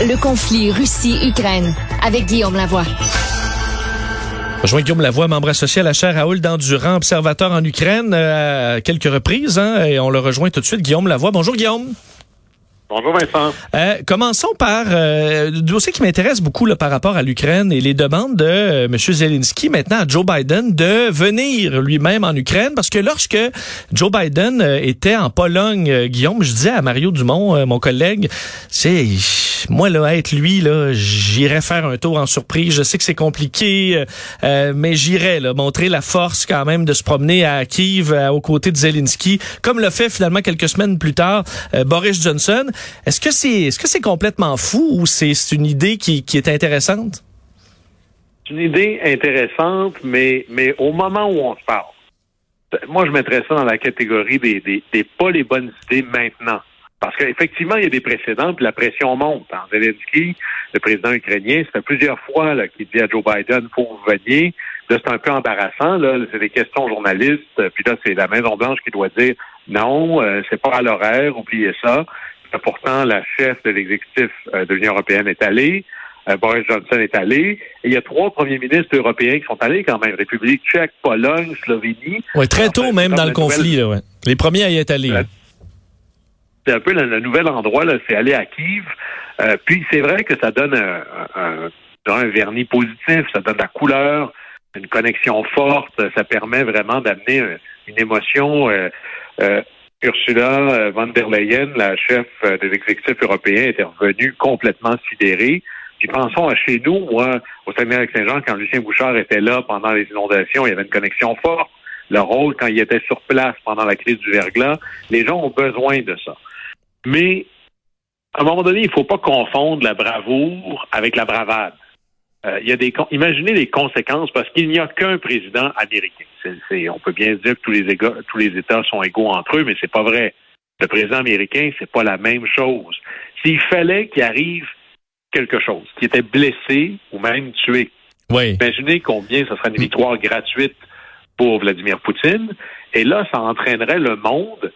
Le conflit Russie-Ukraine avec Guillaume Lavoie. Bonjour Guillaume Lavoie, membre associé à la chaire Raoul d'Endurant, observateur en Ukraine euh, à quelques reprises. Hein, et on le rejoint tout de suite. Guillaume Lavoie. Bonjour Guillaume. Bonjour Vincent. Euh, commençons par euh, le dossier qui m'intéresse beaucoup là, par rapport à l'Ukraine et les demandes de euh, M. Zelensky maintenant à Joe Biden de venir lui-même en Ukraine parce que lorsque Joe Biden euh, était en Pologne, Guillaume, je disais à Mario Dumont, mon collègue, c'est moi là être lui là, j'irais faire un tour en surprise. Je sais que c'est compliqué, mais j'irais montrer la force quand même de se promener à Kiev aux côtés de Zelensky, comme le fait finalement quelques semaines plus tard Boris Johnson. Est-ce que c'est est-ce que c'est complètement fou ou c'est une idée qui, qui est intéressante? C'est une idée intéressante, mais, mais au moment où on se parle, moi, je mettrais ça dans la catégorie des, des, des pas les bonnes idées maintenant. Parce qu'effectivement, il y a des précédents, puis la pression monte. En Zelensky, le président ukrainien, ça fait plusieurs fois qu'il dit à Joe Biden, faut vous veniez. Là, c'est un peu embarrassant. Là, c'est des questions journalistes. Puis là, c'est la Maison Blanche qui doit dire non, euh, c'est pas à l'horaire, oubliez ça. Pourtant, la chef de l'exécutif euh, de l'Union européenne est allée. Euh, Boris Johnson est allé. Et il y a trois premiers ministres européens qui sont allés quand même. République tchèque, Pologne, Slovénie. Oui, très tôt même dans le conflit. Là, ouais. Les premiers à y être allés. Un peu le, nouvel endroit, c'est aller à Kiev. Euh, puis c'est vrai que ça donne un, vernis positif, ça donne la couleur, une connexion forte, ça permet vraiment d'amener une émotion Ursula euh, von der Leyen, la chef euh, des exécutifs européens, était revenue complètement sidérée. Puis pensons à chez nous, moi, au Saguenay-Lac-Saint-Jean, quand Lucien Bouchard était là pendant les inondations, il y avait une connexion forte. Le rôle, quand il était sur place pendant la crise du verglas, les gens ont besoin de ça. Mais, à un moment donné, il ne faut pas confondre la bravoure avec la bravade. Euh, il y a des, imaginez les conséquences parce qu'il n'y a qu'un président américain. on peut bien dire que tous les, tous les États sont égaux entre eux, mais c'est pas vrai. Le président américain, c'est pas la même chose. S'il fallait qu'il arrive quelque chose, qui était blessé ou même tué, imaginez combien ce serait une victoire gratuite pour Vladimir Poutine. Et là, ça entraînerait le monde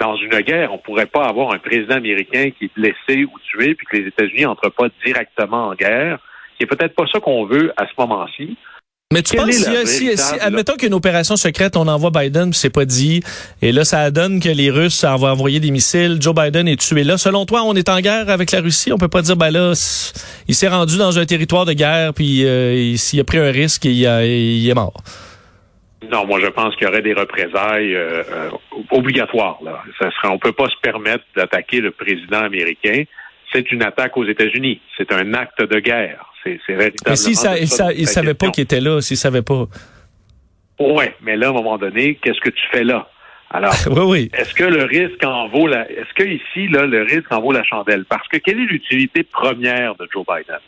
dans une guerre. On pourrait pas avoir un président américain qui est blessé ou tué, puis que les États-Unis n'entrent pas directement en guerre c'est peut-être pas ça qu'on veut à ce moment-ci. Mais tu penses, si, si, admettons qu'une opération secrète, on envoie Biden, puis c'est pas dit, et là, ça donne que les Russes vont envoyer des missiles, Joe Biden est tué là. Selon toi, on est en guerre avec la Russie? On peut pas dire, ben là, il s'est rendu dans un territoire de guerre, puis euh, s'il a pris un risque, il, il est mort. Non, moi je pense qu'il y aurait des représailles euh, euh, obligatoires. Là. Ça serait, on peut pas se permettre d'attaquer le président américain. C'est une attaque aux États-Unis. C'est un acte de guerre. C'est véritablement. Mais s'il ça, il, savait pas qu'il était là, s'il savait pas. Oui, mais là, à un moment donné, qu'est-ce que tu fais là? Alors, oui, oui. est-ce que le risque en vaut la, est-ce que ici, là, le risque en vaut la chandelle? Parce que quelle est l'utilité première de Joe Biden?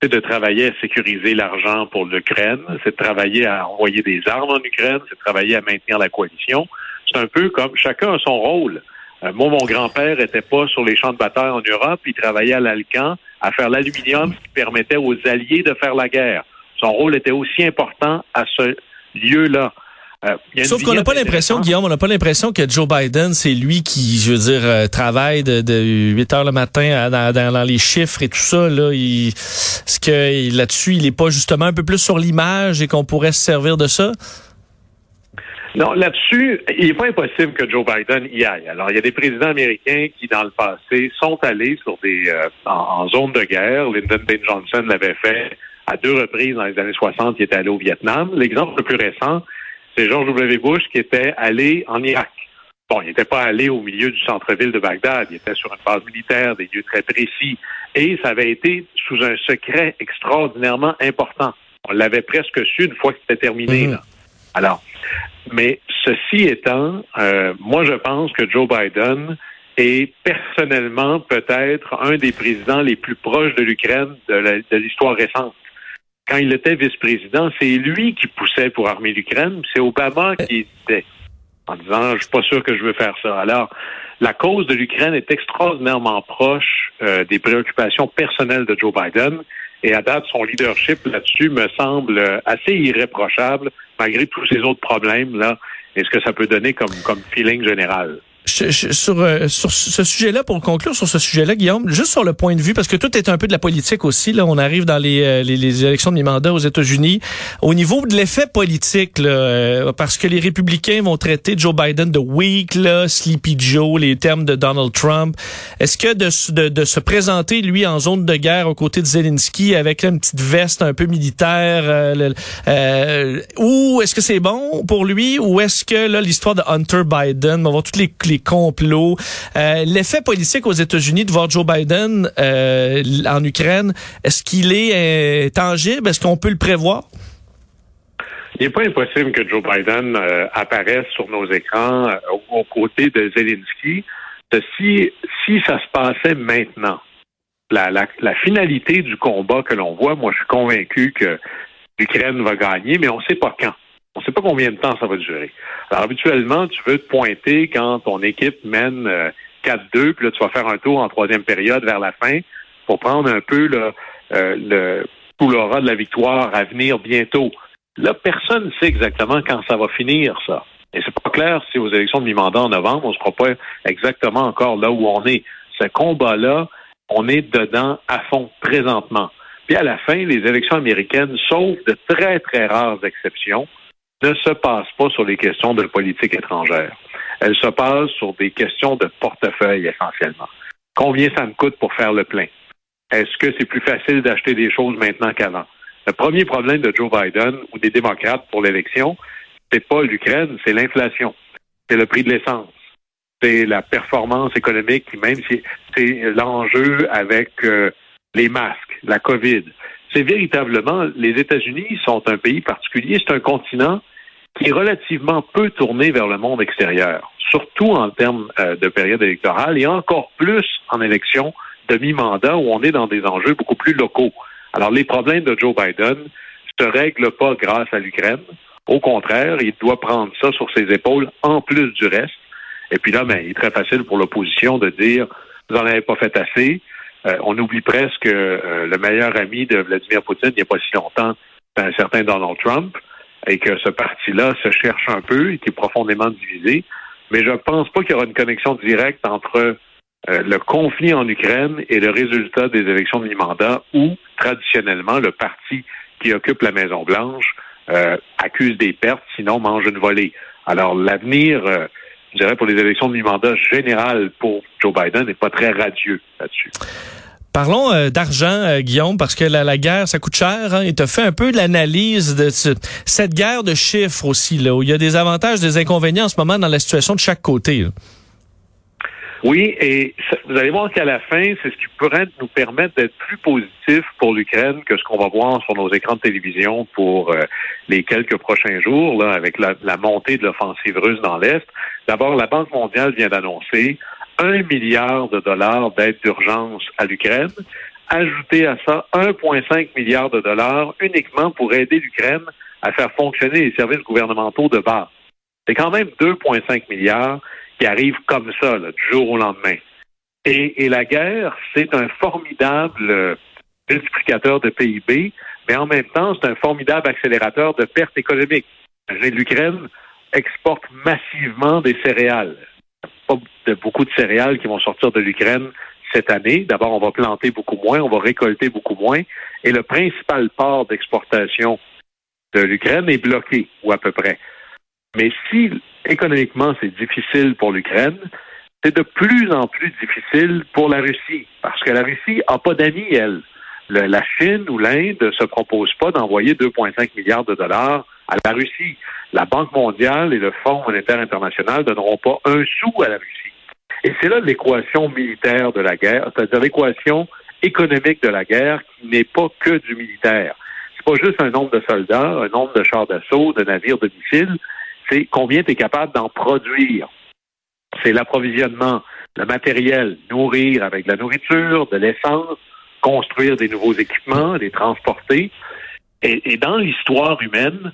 C'est de travailler à sécuriser l'argent pour l'Ukraine, c'est de travailler à envoyer des armes en Ukraine, c'est de travailler à maintenir la coalition. C'est un peu comme chacun a son rôle. Euh, moi, mon grand-père était pas sur les champs de bataille en Europe, il travaillait à l'Alcan à faire l'aluminium, qui permettait aux Alliés de faire la guerre. Son rôle était aussi important à ce lieu-là. Euh, Sauf qu'on n'a pas l'impression, Guillaume, on n'a pas l'impression que Joe Biden, c'est lui qui, je veux dire, euh, travaille de, de 8 heures le matin dans, dans, les chiffres et tout ça. Là, est-ce que là-dessus, il n'est pas justement un peu plus sur l'image et qu'on pourrait se servir de ça? Non, là-dessus, il n'est pas impossible que Joe Biden y aille. Alors, il y a des présidents américains qui, dans le passé, sont allés sur des euh, en, zone de guerre. Lyndon B. Johnson l'avait fait à deux reprises dans les années 60. Il était allé au Vietnam. L'exemple le plus récent, c'est George W. Bush qui était allé en Irak. Bon, il n'était pas allé au milieu du centre-ville de Bagdad. Il était sur une base militaire, des lieux très précis. Et ça avait été sous un secret extraordinairement important. On l'avait presque su une fois que c'était terminé. Là. Alors, mais ceci étant, euh, moi je pense que Joe Biden est personnellement peut-être un des présidents les plus proches de l'Ukraine de l'histoire récente. Quand il était vice-président, c'est lui qui poussait pour armer l'Ukraine, c'est Obama qui était en disant je suis pas sûr que je veux faire ça. Alors, la cause de l'Ukraine est extraordinairement proche euh, des préoccupations personnelles de Joe Biden. Et à date, son leadership là-dessus me semble assez irréprochable, malgré tous ces autres problèmes là. Est-ce que ça peut donner comme, comme feeling général? Sur, euh, sur ce sujet-là, pour conclure sur ce sujet-là, Guillaume, juste sur le point de vue, parce que tout est un peu de la politique aussi, là, on arrive dans les, euh, les, les élections de mi-mandat aux États-Unis. Au niveau de l'effet politique, là, euh, parce que les républicains vont traiter Joe Biden de weak, là, Sleepy Joe, les termes de Donald Trump, est-ce que de, de, de, se présenter, lui, en zone de guerre aux côtés de Zelensky avec une petite veste un peu militaire, ou est-ce que c'est bon pour lui, ou est-ce que là l'histoire de Hunter Biden, on va toutes les, complots. Euh, l'effet politique aux États-Unis de voir Joe Biden euh, en Ukraine, est-ce qu'il est, euh, tangible? Est-ce qu'on peut le prévoir? Il n'est pas impossible que Joe Biden apparaisse sur nos écrans aux côtés de Zelensky. Si, si ça se passait maintenant, la finalité du combat que l'on voit, moi je suis convaincu que l'Ukraine va gagner, mais on ne sait pas quand. On ne sait pas combien de temps ça va durer. Alors, habituellement, tu veux te pointer quand ton équipe mène 4-2, euh, puis là, tu vas faire un tour en troisième période vers la fin pour prendre un peu le, euh, de la victoire à venir bientôt. Là, personne ne sait exactement quand ça va finir, ça. Et c'est pas clair si aux élections de mi-mandat en novembre, on ne sera pas exactement encore là où on est. Ce combat-là, on est dedans à fond présentement. Puis à la fin, les élections américaines, sauf de très, très rares exceptions, ne se passe pas sur les questions de politique étrangère. Elle se passe sur des questions de portefeuille essentiellement. Combien ça me coûte pour faire le plein? Est-ce que c'est plus facile d'acheter des choses maintenant qu'avant? Le premier problème de Joe Biden ou des démocrates pour l'élection, c'est pas l'Ukraine, c'est l'inflation. C'est le prix de l'essence. C'est la performance économique, même si c'est l'enjeu avec euh, les masques, la COVID. C'est véritablement, les États-Unis sont un pays particulier, c'est un continent qui est relativement peu tourné vers le monde extérieur, surtout en termes euh, de période électorale et encore plus en élection de mi-mandat où on est dans des enjeux beaucoup plus locaux. Alors, les problèmes de Joe Biden se règlent pas grâce à l'Ukraine. Au contraire, il doit prendre ça sur ses épaules en plus du reste. Et puis là, ben, il est très facile pour l'opposition de dire vous n'en avez pas fait assez. Euh, on oublie presque euh, le meilleur ami de Vladimir Poutine il n'y a pas si longtemps, un certain Donald Trump et que ce parti-là se cherche un peu et qui est profondément divisé. Mais je ne pense pas qu'il y aura une connexion directe entre euh, le conflit en Ukraine et le résultat des élections de mi-mandat où, traditionnellement, le parti qui occupe la Maison-Blanche euh, accuse des pertes, sinon mange une volée. Alors, l'avenir, je dirais, pour les élections de mi-mandat générales pour Joe Biden n'est pas très radieux là-dessus. Parlons euh, d'argent, euh, Guillaume, parce que la, guerre, ça coûte cher. Hein, et tu fait un peu de l'analyse de cette guerre de chiffres aussi, là, où il y a des avantages, des inconvénients en ce moment dans la situation de chaque côté. Oui, et vous allez voir qu'à la fin, c'est ce qui pourrait nous permettre d'être plus positif pour l'Ukraine que ce qu'on va voir sur nos écrans de télévision pour euh, les quelques prochains jours, là, avec la, montée de l'offensive russe dans l'Est. D'abord, la Banque mondiale vient d'annoncer un milliard de dollars d'aide d'urgence à l'Ukraine. Ajouter à ça 1,5 milliard de dollars uniquement pour aider l'Ukraine à faire fonctionner les services gouvernementaux de base. C'est quand même 2,5 milliards qui arrivent comme ça, du jour au lendemain. Et, et la guerre, c'est un formidable multiplicateur de PIB, mais en même temps, c'est un formidable accélérateur de pertes économiques. L'Ukraine exporte massivement des céréales pas beaucoup de céréales qui vont sortir de l'Ukraine cette année. D'abord, on va planter beaucoup moins, on va récolter beaucoup moins. Et le principal port d'exportation de l'Ukraine est bloqué, ou à peu près. Mais si économiquement c'est difficile pour l'Ukraine, c'est de plus en plus difficile pour la Russie, parce que la Russie n'a pas d'amis, elle. la Chine ou l'Inde ne se proposent pas d'envoyer 2,5 milliards de dollars à la Russie. La Banque mondiale et le Fonds monétaire international ne donneront pas un sou à la Russie. Et c'est là l'équation militaire de la guerre, c'est-à-dire l'équation économique de la guerre qui n'est pas que du militaire. C'est pas juste un nombre de soldats, un nombre de chars d'assaut, de navires, de missiles, c'est combien tu es capable d'en produire? C'est l'approvisionnement, le matériel, nourrir avec de la nourriture, de l'essence, construire des nouveaux équipements, les transporter. Et, dans l'histoire humaine,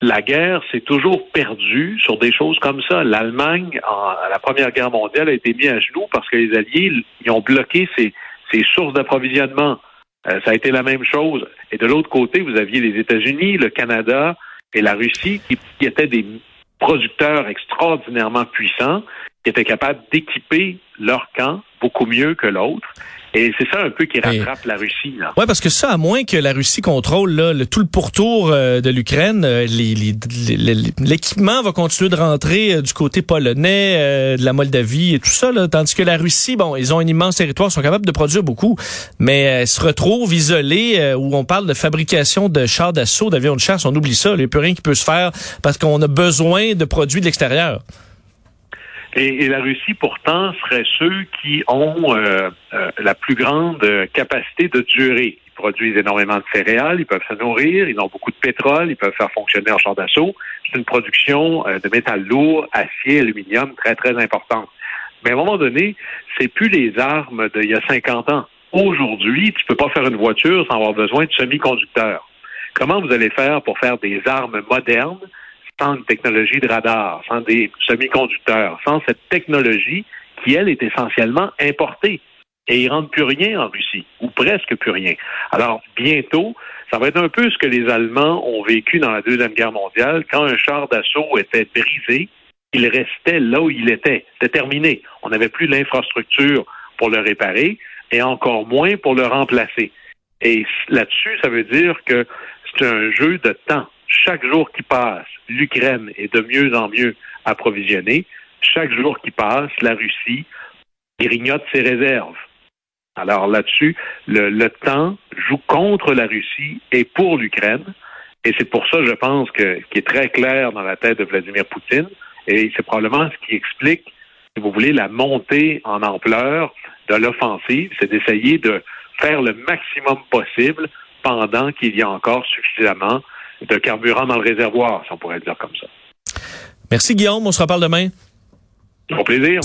la guerre s'est toujours perdue sur des choses comme ça. L'Allemagne, à la Première Guerre mondiale, a été mise à genoux parce que les Alliés ils ont bloqué ses, sources d'approvisionnement. Euh, ça a été la même chose. Et de l'autre côté, vous aviez les États-Unis, le Canada et la Russie qui, étaient des producteurs extraordinairement puissants qui étaient capables d'équiper leur camp beaucoup mieux que l'autre. Et c'est ça un peu qui rattrape la Russie. Là. Ouais, parce que ça, à moins que la Russie contrôle là, le, tout le pourtour euh, de l'Ukraine, euh, l'équipement va continuer de rentrer euh, du côté polonais, de la Moldavie et tout ça. Là, tandis que la Russie, bon, ils ont un immense territoire, sont capables de produire beaucoup, mais se retrouvent isolés où on parle de fabrication de chars d'assaut, d'avions de chasse. On oublie ça. Il n'y a plus rien qui peut se faire parce qu'on a besoin de produits de l'extérieur. Et, la Russie, pourtant, serait ceux qui ont euh, euh, la plus grande capacité de durer. Ils produisent énormément de céréales, ils peuvent se nourrir, ils ont beaucoup de pétrole, ils peuvent faire fonctionner leur champ d'assaut. C'est une production euh, de métal lourd, acier, aluminium très, très importante. Mais à un moment donné, c'est plus les armes d'il y a 50 ans. Aujourd'hui, tu peux pas faire une voiture sans avoir besoin de semi-conducteurs. Comment vous allez faire pour faire des armes modernes sans une technologie de radar, sans des semi-conducteurs, sans cette technologie qui, elle, est essentiellement importée. Et ils ne rentrent plus rien en Russie, ou presque plus rien. Alors, bientôt, ça va être un peu ce que les Allemands ont vécu dans la Deuxième Guerre mondiale, quand un char d'assaut était brisé, il restait là où il était. C'était terminé. On n'avait plus l'infrastructure pour le réparer et encore moins pour le remplacer. Et là-dessus, ça veut dire que c'est un jeu de temps chaque jour qui passe, l'Ukraine est de mieux en mieux approvisionnée. Chaque jour qui passe, la Russie grignote ses réserves. Alors là-dessus, le, temps joue contre la Russie et pour l'Ukraine. Et c'est pour ça, je pense, que qui est très clair dans la tête de Vladimir Poutine. Et c'est probablement ce qui explique, si vous voulez, la montée en ampleur de l'offensive, c'est d'essayer de faire le maximum possible pendant qu'il y a encore suffisamment de carburant dans le réservoir, si on pourrait dire comme ça. Merci Guillaume, on se reparle demain. Au plaisir.